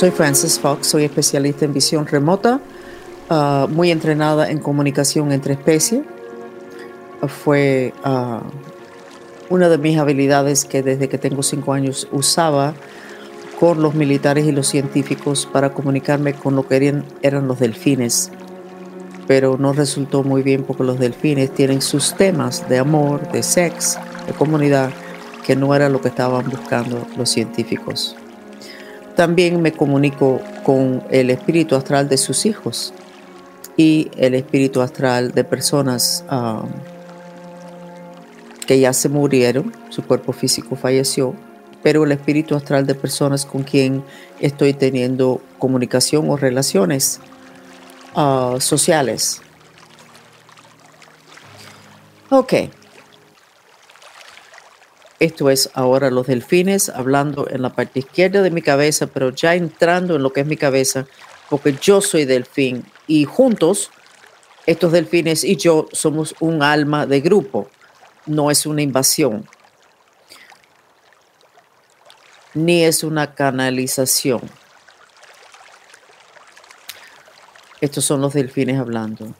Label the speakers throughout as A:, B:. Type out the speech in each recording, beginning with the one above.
A: Soy Frances Fox, soy especialista en visión remota, uh, muy entrenada en comunicación entre especies. fue uh, una de mis habilidades que desde que tengo cinco años usaba con los militares y los científicos para comunicarme con lo que eran, eran los delfines. Pero no resultó muy bien porque los delfines tienen sus temas de amor, de sexo, de comunidad, que no era lo que estaban buscando los científicos. También me comunico con el espíritu astral de sus hijos y el espíritu astral de personas um, que ya se murieron, su cuerpo físico falleció, pero el espíritu astral de personas con quien estoy teniendo comunicación o relaciones uh, sociales. Ok. Esto es ahora los delfines hablando en la parte izquierda de mi cabeza, pero ya entrando en lo que es mi cabeza, porque yo soy delfín y juntos estos delfines y yo somos un alma de grupo, no es una invasión, ni es una canalización. Estos son los delfines hablando.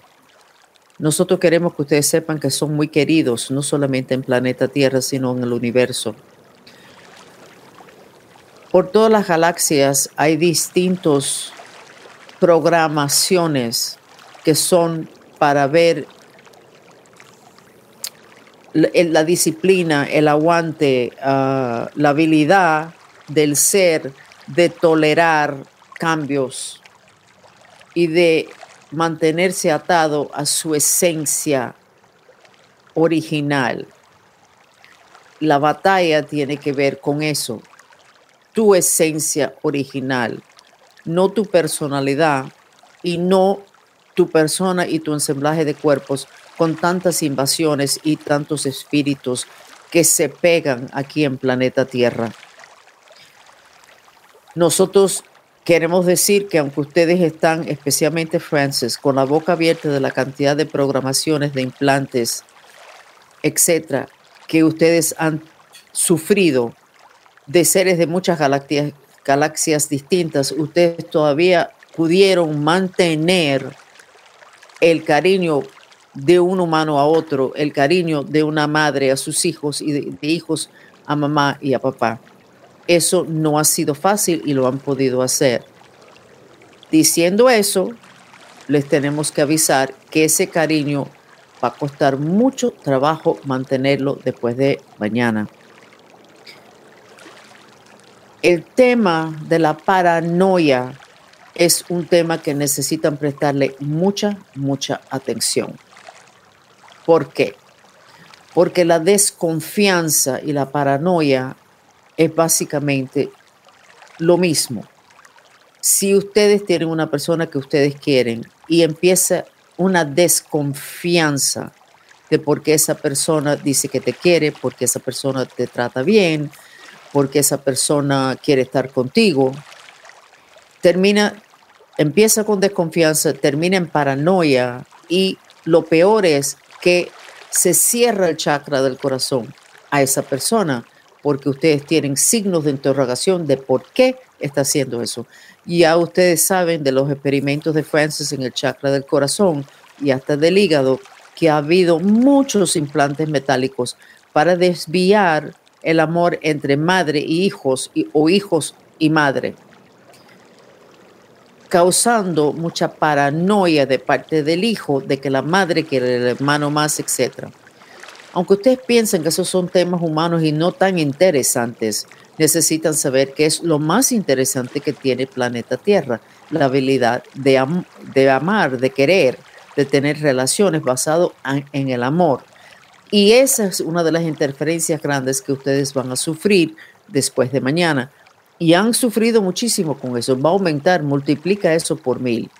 A: Nosotros queremos que ustedes sepan que son muy queridos, no solamente en planeta Tierra, sino en el universo. Por todas las galaxias hay distintos programaciones que son para ver la, disciplina, el aguante, ah, la habilidad del ser de tolerar cambios y de mantenerse atado a su esencia original. La batalla tiene que ver con eso, tu esencia original, no tu personalidad y no tu persona y tu ensamblaje de cuerpos con tantas invasiones y tantos espíritus que se pegan aquí en planeta Tierra. Nosotros Queremos decir que aunque ustedes están, especialmente Francis, con la boca abierta de la cantidad de programaciones, de implantes, etcétera, que ustedes han sufrido de seres de muchas galaxias, distintas, ustedes todavía pudieron mantener el cariño de un humano a otro, el cariño de una madre a sus hijos y de hijos a mamá y a papá. Eso no ha sido fácil y lo han podido hacer. Diciendo eso, les tenemos que avisar que ese cariño va a costar mucho trabajo mantenerlo después de mañana. El tema de la paranoia es un tema que necesitan prestarle mucha, mucha atención. ¿Por qué? Porque la desconfianza y la paranoia es básicamente lo mismo. Si ustedes tienen una persona que ustedes quieren y empieza una desconfianza de por qué esa persona dice que te quiere, porque esa persona te trata bien, porque esa persona quiere estar contigo, termina, empieza con desconfianza, termina en paranoia y lo peor es que se cierra el chakra del corazón a esa persona porque ustedes tienen signos de interrogación de por qué está haciendo eso. Ya ustedes saben de los experimentos de Francis en el chakra del corazón y hasta del hígado, que ha habido muchos implantes metálicos para desviar el amor entre madre y hijos o hijos y madre, causando mucha paranoia de parte del hijo de que la madre quiere el hermano más, etcétera. Aunque ustedes piensen que esos son temas humanos y no tan interesantes, necesitan saber que es lo más interesante que tiene el planeta Tierra, la habilidad de, de amar, de querer, de tener relaciones basado en el amor. Y esa es una de las interferencias grandes que ustedes van a sufrir después de mañana. Y han sufrido muchísimo con eso. Va a aumentar, multiplica eso por mil.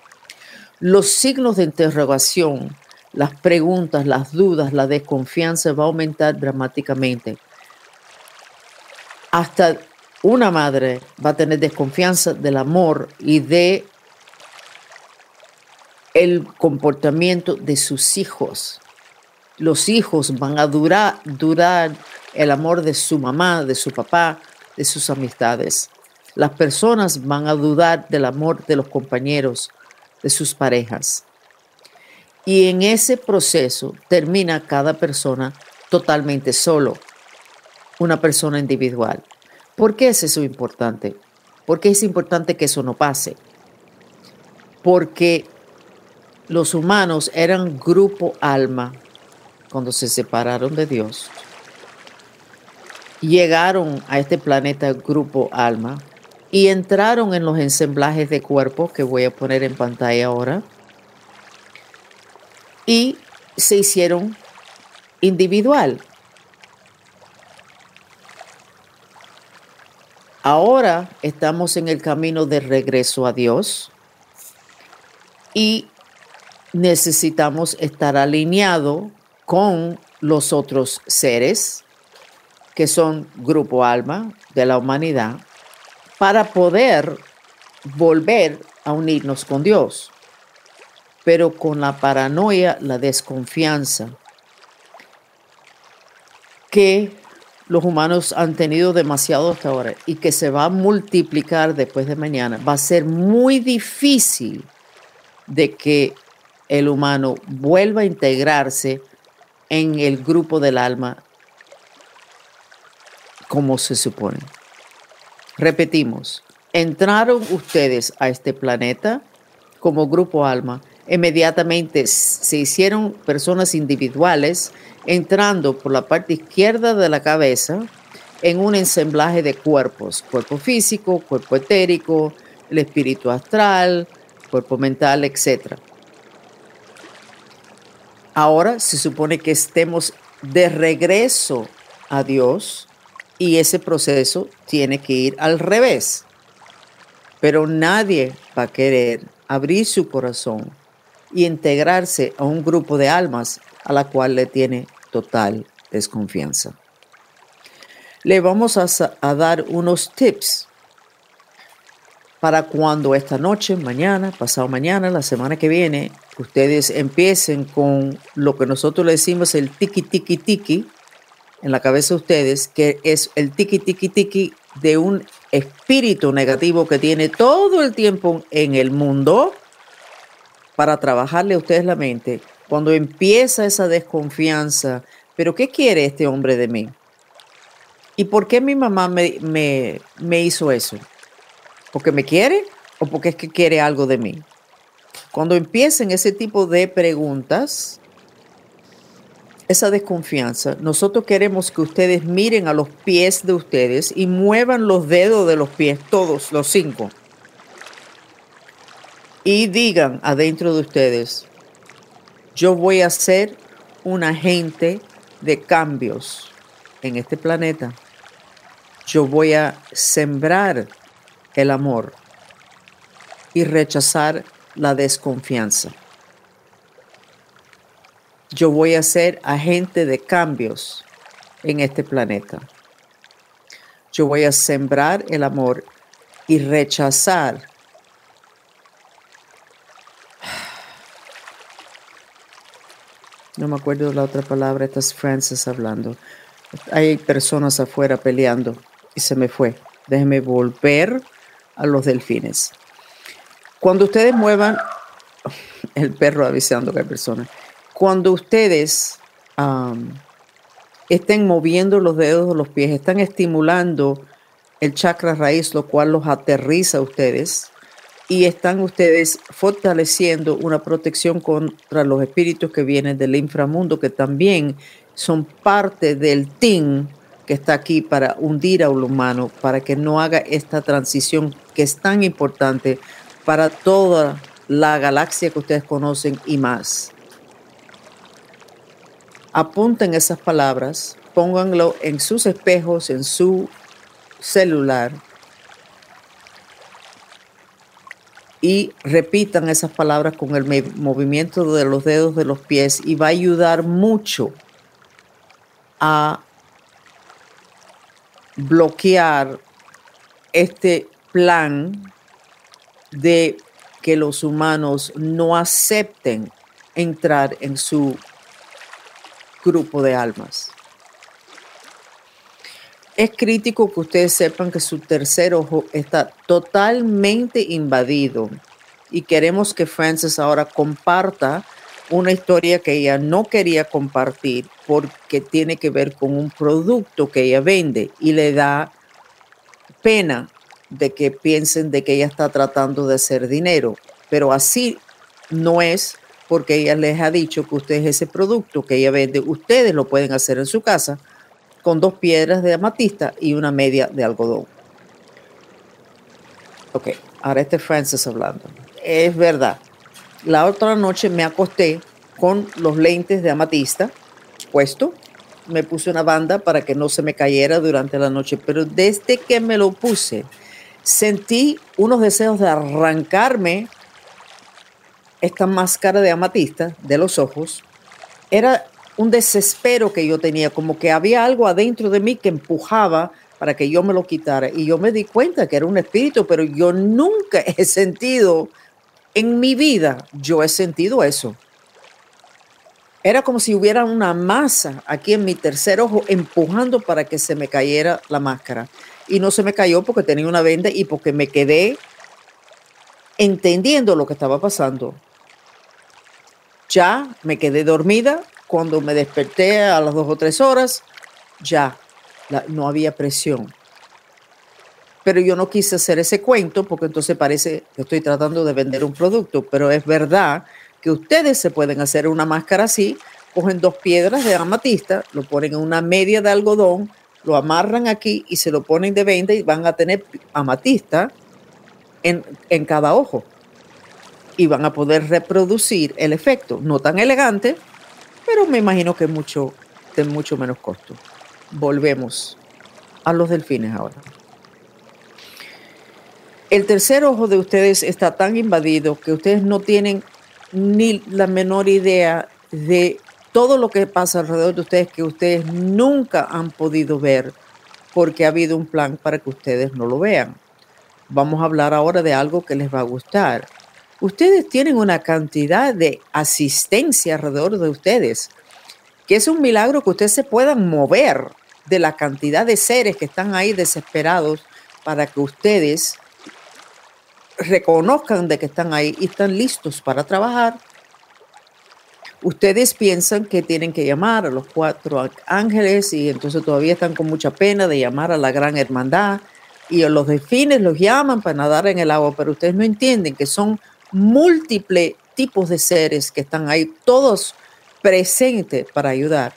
A: Los signos de interrogación las preguntas, las dudas, la desconfianza va a aumentar dramáticamente. Hasta una madre va a tener desconfianza del amor y de el comportamiento de sus hijos. Los hijos van a durar, durar el amor de su mamá, de su papá, de sus amistades. Las personas van a dudar del amor de los compañeros, de sus parejas. Y en ese proceso termina cada persona totalmente solo, una persona individual. ¿Por qué es eso importante? ¿Por qué es importante que eso no pase? Porque los humanos eran grupo alma cuando se separaron de Dios. Llegaron a este planeta grupo alma y entraron en los ensamblajes de cuerpo que voy a poner en pantalla ahora y se hicieron individual. Ahora estamos en el camino de regreso a Dios y necesitamos estar alineado con los otros seres que son grupo alma de la humanidad para poder volver a unirnos con Dios. Pero con la paranoia, la desconfianza que los humanos han tenido demasiado hasta ahora y que se va a multiplicar después de mañana, va a ser muy difícil de que el humano vuelva a integrarse en el grupo del alma como se supone. Repetimos, entraron ustedes a este planeta como grupo alma, inmediatamente se hicieron personas individuales entrando por la parte izquierda de la cabeza en un ensamblaje de cuerpos, cuerpo físico, cuerpo etérico, el espíritu astral, cuerpo mental, etc. Ahora se supone que estemos de regreso a Dios y ese proceso tiene que ir al revés. Pero nadie va a querer abrir su corazón y integrarse a un grupo de almas a la cual le tiene total desconfianza. Le vamos a, dar unos tips para cuando esta noche, mañana, pasado mañana, la semana que viene, ustedes empiecen con lo que nosotros le decimos el tiki tiki tiki en la cabeza de ustedes, que es el tiki tiki tiki de un espíritu negativo que tiene todo el tiempo en el mundo para trabajarle a ustedes la mente. Cuando empieza esa desconfianza, pero ¿qué quiere este hombre de mí? ¿Y por qué mi mamá me, me, me hizo eso? ¿Porque me quiere o porque es que quiere algo de mí? Cuando empiecen ese tipo de preguntas, esa desconfianza, nosotros queremos que ustedes miren a los pies de ustedes y muevan los dedos de los pies, todos, los cinco. Y digan adentro de ustedes, yo voy a ser un agente de cambios en este planeta. Yo voy a sembrar el amor y rechazar la desconfianza. Yo voy a ser agente de cambios en este planeta. Yo voy a sembrar el amor y rechazar no me acuerdo de la otra palabra, estas Francis hablando. Hay personas afuera peleando y se me fue. Déjeme volver a los delfines. Cuando ustedes muevan, el perro avisando que hay personas, cuando ustedes estén moviendo los dedos o los pies, están estimulando el chakra raíz, lo cual los aterriza a ustedes y están ustedes fortaleciendo una protección contra los espíritus que vienen del inframundo, que también son parte del team que está aquí para hundir a un humano, para que no haga esta transición que es tan importante para toda la galaxia que ustedes conocen y más. Apunten esas palabras, pónganlo en sus espejos, en su celular y repitan esas palabras con el movimiento de los dedos de los pies y va a ayudar mucho a bloquear este plan de que los humanos no acepten entrar en su grupo de almas. Es crítico que ustedes sepan que su tercer ojo está totalmente invadido y queremos que Frances ahora comparta una historia que ella no quería compartir porque tiene que ver con un producto que ella vende y le da pena de que piensen de que ella está tratando de hacer dinero, pero así no es porque ella les ha dicho que ustedes ese producto que ella vende, ustedes lo pueden hacer en su casa con dos piedras de amatista y una media de algodón. Ok, ahora este Francis hablando. Es verdad. La otra noche me acosté con los lentes de amatista puesto. Me puse una banda para que no se me cayera durante la noche, pero desde que me lo puse, sentí unos deseos de arrancarme esta máscara de amatista de los ojos. Era un desespero que yo tenía, como que había algo adentro de mí que empujaba para que yo me lo quitara. Y yo me di cuenta que era un espíritu, pero yo nunca he sentido, en mi vida, yo he sentido eso. Era como si hubiera una masa aquí en mi tercer ojo empujando para que se me cayera la máscara. Y no se me cayó porque tenía una venda y porque me quedé entendiendo lo que estaba pasando. Ya me quedé dormida cuando me desperté a las dos o tres horas, ya no había presión. Pero yo no quise hacer ese cuento porque entonces parece que estoy tratando de vender un producto, pero es verdad que ustedes se pueden hacer una máscara así, cogen dos piedras de amatista, lo ponen en una media de algodón, lo amarran aquí y se lo ponen de venta y van a tener amatista en, en cada ojo. Y van a poder reproducir el efecto, no tan elegante, pero me imagino que mucho, de mucho menos costo. Volvemos a los delfines ahora. El tercer ojo de ustedes está tan invadido que ustedes no tienen ni la menor idea de todo lo que pasa alrededor de ustedes que ustedes nunca han podido ver porque ha habido un plan para que ustedes no lo vean. Vamos a hablar ahora de algo que les va a gustar ustedes tienen una cantidad de asistencia alrededor de ustedes, que es un milagro que ustedes se puedan mover de la cantidad de seres que están ahí desesperados para que ustedes reconozcan de que están ahí y están listos para trabajar. Ustedes piensan que tienen que llamar a los cuatro ángeles y entonces todavía están con mucha pena de llamar a la gran hermandad y los delfines los llaman para nadar en el agua, pero ustedes no entienden que son múltiples tipos de seres que están ahí, todos presentes para ayudar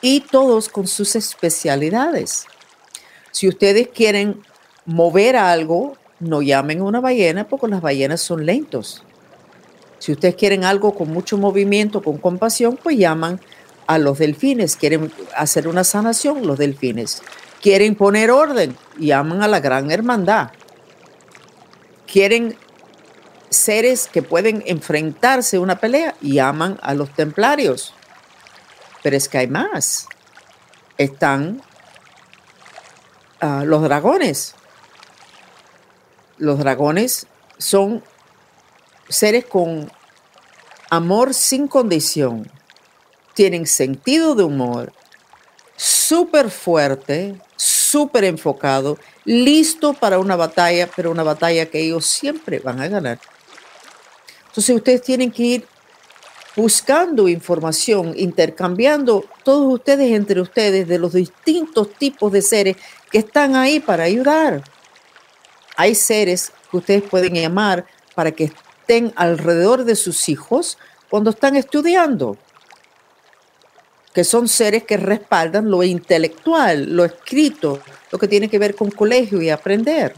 A: y todos con sus especialidades. Si ustedes quieren mover algo, no llamen a una ballena porque las ballenas son lentos. Si ustedes quieren algo con mucho movimiento, con compasión, pues llaman a los delfines. Quieren hacer una sanación, los delfines. Quieren poner orden, llaman a la gran hermandad. Quieren seres que pueden enfrentarse a una pelea y aman a los templarios. Pero es que hay más. Están ah, los dragones. Los dragones son seres con amor sin condición. Tienen sentido de humor, súper fuerte, súper enfocado, listo para una batalla, pero una batalla que ellos siempre van a ganar. Entonces ustedes tienen que ir buscando información, intercambiando todos ustedes entre ustedes de los distintos tipos de seres que están ahí para ayudar. Hay seres que ustedes pueden llamar para que estén alrededor de sus hijos cuando están estudiando, que son seres que respaldan lo intelectual, lo escrito, lo que tiene que ver con colegio y aprender.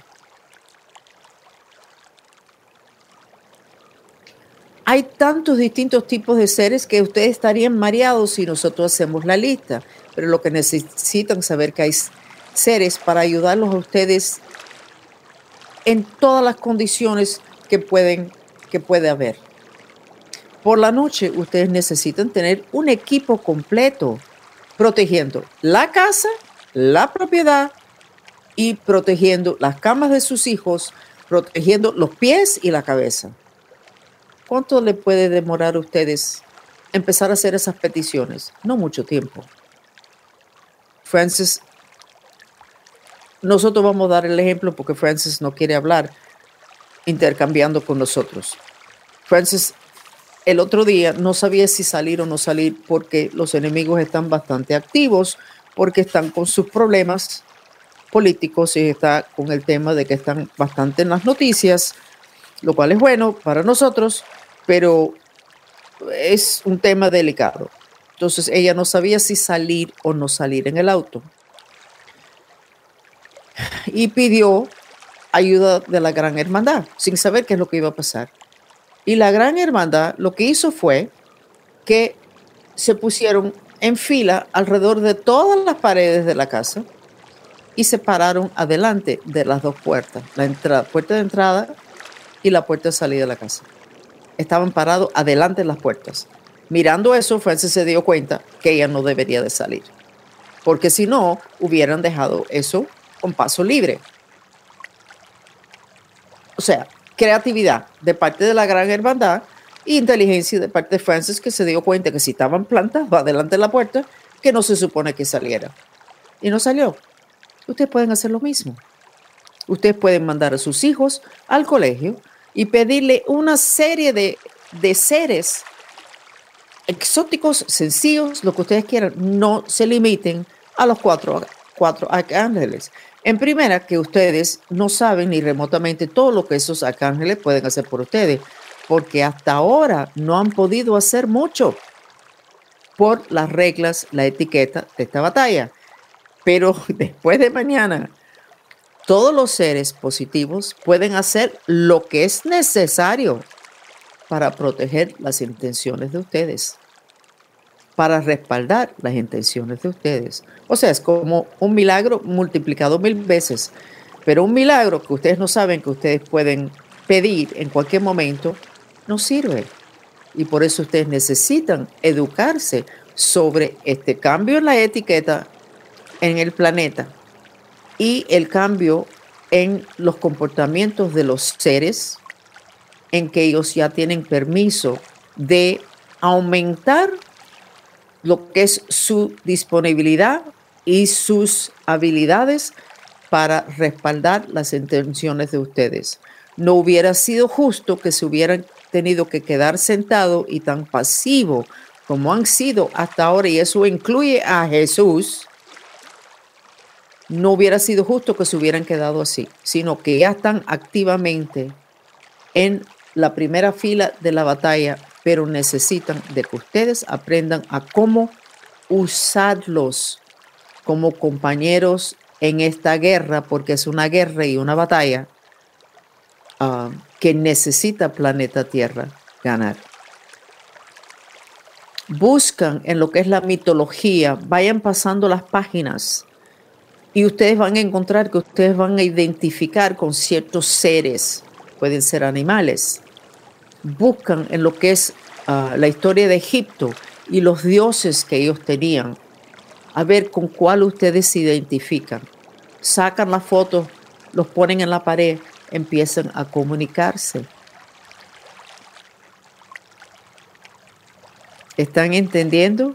A: Hay tantos distintos tipos de seres que ustedes estarían mareados si nosotros hacemos la lista, pero lo que necesitan saber que hay seres para ayudarlos a ustedes en todas las condiciones que pueden que puede haber. Por la noche ustedes necesitan tener un equipo completo protegiendo la casa, la propiedad y protegiendo las camas de sus hijos, protegiendo los pies y la cabeza. ¿Cuánto le puede demorar a ustedes empezar a hacer esas peticiones? No mucho tiempo. Francis nosotros vamos a dar el ejemplo porque Francis no quiere hablar intercambiando con nosotros. Francis el otro día no sabía si salir o no salir porque los enemigos están bastante activos, porque están con sus problemas políticos y está con el tema de que están bastante en las noticias, lo cual es bueno para nosotros, pero es un tema delicado. Entonces ella no sabía si salir o no salir en el auto. Y pidió ayuda de la gran hermandad, sin saber qué es lo que iba a pasar. Y la gran hermandad lo que hizo fue que se pusieron en fila alrededor de todas las paredes de la casa y se pararon adelante de las dos puertas, la entrada, puerta de entrada y la puerta de salida de la casa. Estaban parados adelante de las puertas. Mirando eso, Francis se dio cuenta que ella no debería de salir, porque si no, hubieran dejado eso con paso libre. O sea, creatividad de parte de la gran hermandad e inteligencia de parte de Francis que se dio cuenta que si estaban plantados adelante de la puerta, que no se supone que saliera. Y no salió. Ustedes pueden hacer lo mismo. Ustedes pueden mandar a sus hijos al colegio y pedirle una serie de, de seres exóticos, sencillos, lo que ustedes quieran, no se limiten a los cuatro, cuatro arcángeles. En primera, que ustedes no saben ni remotamente todo lo que esos arcángeles pueden hacer por ustedes, porque hasta ahora no han podido hacer mucho por las reglas, la etiqueta de esta batalla. Pero después de mañana, todos los seres positivos pueden hacer lo que es necesario para proteger las intenciones de ustedes, para respaldar las intenciones de ustedes. O sea, es como un milagro multiplicado mil veces, pero un milagro que ustedes no saben que ustedes pueden pedir en cualquier momento, no sirve. Y por eso ustedes necesitan educarse sobre este cambio en la etiqueta en el planeta y el cambio en los comportamientos de los seres en que ellos ya tienen permiso de aumentar lo que es su disponibilidad y sus habilidades para respaldar las intenciones de ustedes. No hubiera sido justo que se hubieran tenido que quedar sentado y tan pasivo como han sido hasta ahora, y eso incluye a Jesús, no hubiera sido justo que se hubieran quedado así, sino que ya están activamente en la primera fila de la batalla, pero necesitan de que ustedes aprendan a cómo usarlos como compañeros en esta guerra, porque es una guerra y una batalla ah, que necesita planeta Tierra ganar. Buscan en lo que es la mitología, vayan pasando las páginas y ustedes van a encontrar que ustedes van a identificar con ciertos seres, pueden ser animales, buscan en lo que es ah, la historia de Egipto y los dioses que ellos tenían, a ver con cuál ustedes se identifican. Sacan las fotos, los ponen en la pared, empiezan a comunicarse. ¿Están entendiendo?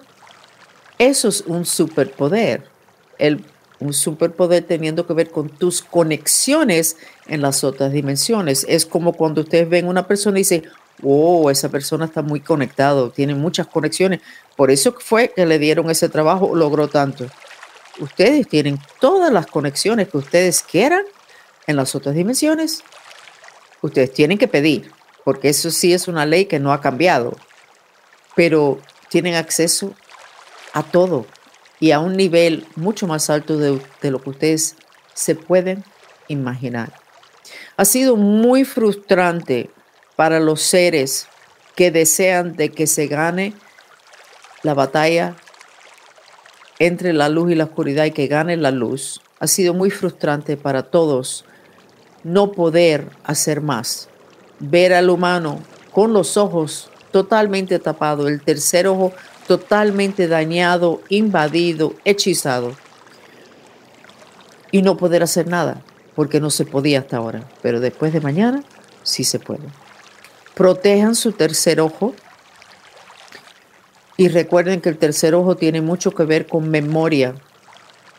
A: Eso es un superpoder. El, un superpoder teniendo que ver con tus conexiones en las otras dimensiones. Es como cuando ustedes ven una persona y dicen, oh, esa persona está muy conectado, tiene muchas conexiones. Por eso fue que le dieron ese trabajo, logró tanto. Ustedes tienen todas las conexiones que ustedes quieran en las otras dimensiones. Ustedes tienen que pedir, porque eso sí es una ley que no ha cambiado, pero tienen acceso a todo y a un nivel mucho más alto de, lo que ustedes se pueden imaginar. Ha sido muy frustrante para los seres que desean de que se gane la batalla entre la luz y la oscuridad y que gane la luz. Ha sido muy frustrante para todos no poder hacer más. Ver al humano con los ojos totalmente tapados, el tercer ojo totalmente dañado, invadido, hechizado. Y no poder hacer nada, porque no se podía hasta ahora. Pero después de mañana sí se puede protejan su tercer ojo. Y recuerden que el tercer ojo tiene mucho que ver con memoria.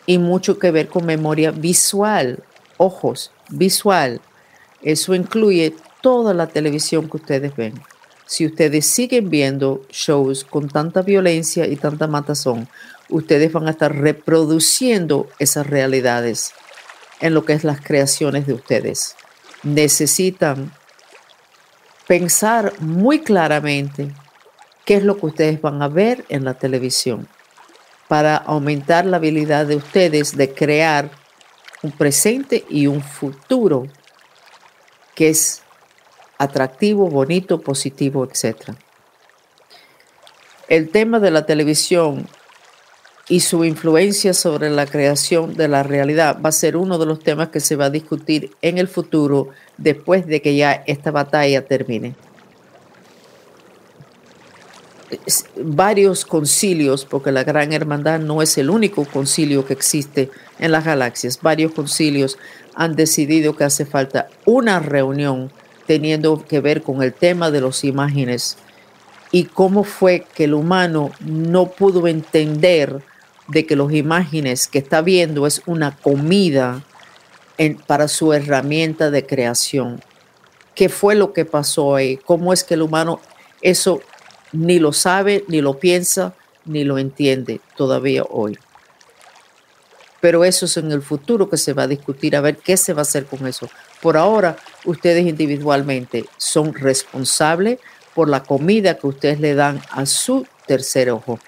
A: y mucho que ver con memoria visual, ojos, visual. Eso incluye toda la televisión que ustedes ven. Si ustedes siguen viendo shows con tanta violencia y tanta matazón, ustedes van a estar reproduciendo esas realidades en lo que es las creaciones de ustedes. Necesitan pensar muy claramente qué es lo que ustedes van a ver en la televisión para aumentar la habilidad de ustedes de crear un presente y un futuro que es atractivo, bonito, positivo, etc. El tema de la televisión y su influencia sobre la creación de la realidad va a ser uno de los temas que se va a discutir en el futuro después de que ya esta batalla termine. Varios concilios, porque la Gran Hermandad no es el único concilio que existe en las galaxias, varios concilios han decidido que hace falta una reunión teniendo que ver con el tema de las imágenes y cómo fue que el humano no pudo entender de que las imágenes que está viendo es una comida para su herramienta de creación. ¿Qué fue lo que pasó ahí? ¿Cómo es que el humano eso ni lo sabe, ni lo piensa, ni lo entiende todavía hoy? Pero eso es en el futuro que se va a discutir, a ver qué se va a hacer con eso. Por ahora, ustedes individualmente son responsables por la comida que ustedes le dan a su tercer ojo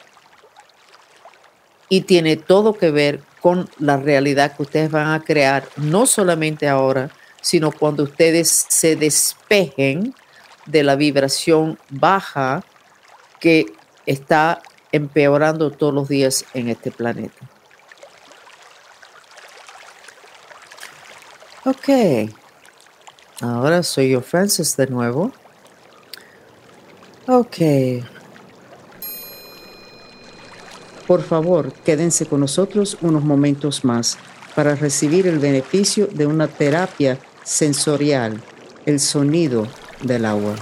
A: y tiene todo que ver con la realidad que ustedes van a crear, no solamente ahora, sino cuando ustedes se despejen de la vibración baja que está empeorando todos los días en este planeta. Ok, ahora soy yo Francis de nuevo. Ok. Por favor, quédense con nosotros unos momentos más para recibir el beneficio de una terapia sensorial, el sonido del agua.